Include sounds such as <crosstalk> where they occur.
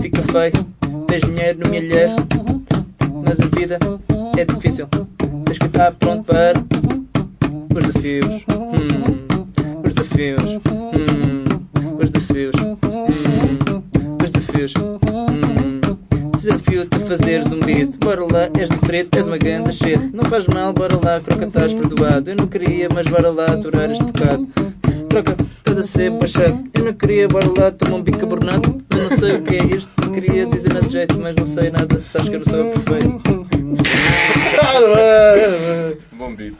fica feio. Tens dinheiro no milheiro, mas a vida é difícil. Tens que estar pronto para os desafios. Hum, os desafios. Hum, os desafios. Hum, os desafios. Hum, Desafio-te a fazeres um beat. Bora lá, és de és uma ganda shit. Não faz mal, bora lá, croca, estás perdoado. Eu não queria, mas bora lá, aturar este bocado. Troca, ser baixado. Eu não queria, bora lá, toma um bicarbonato. Eu não sei o que é isto, queria dizer nada de jeito, mas não sei nada. Sabes que eu não sou perfeito. <laughs> Bom beat.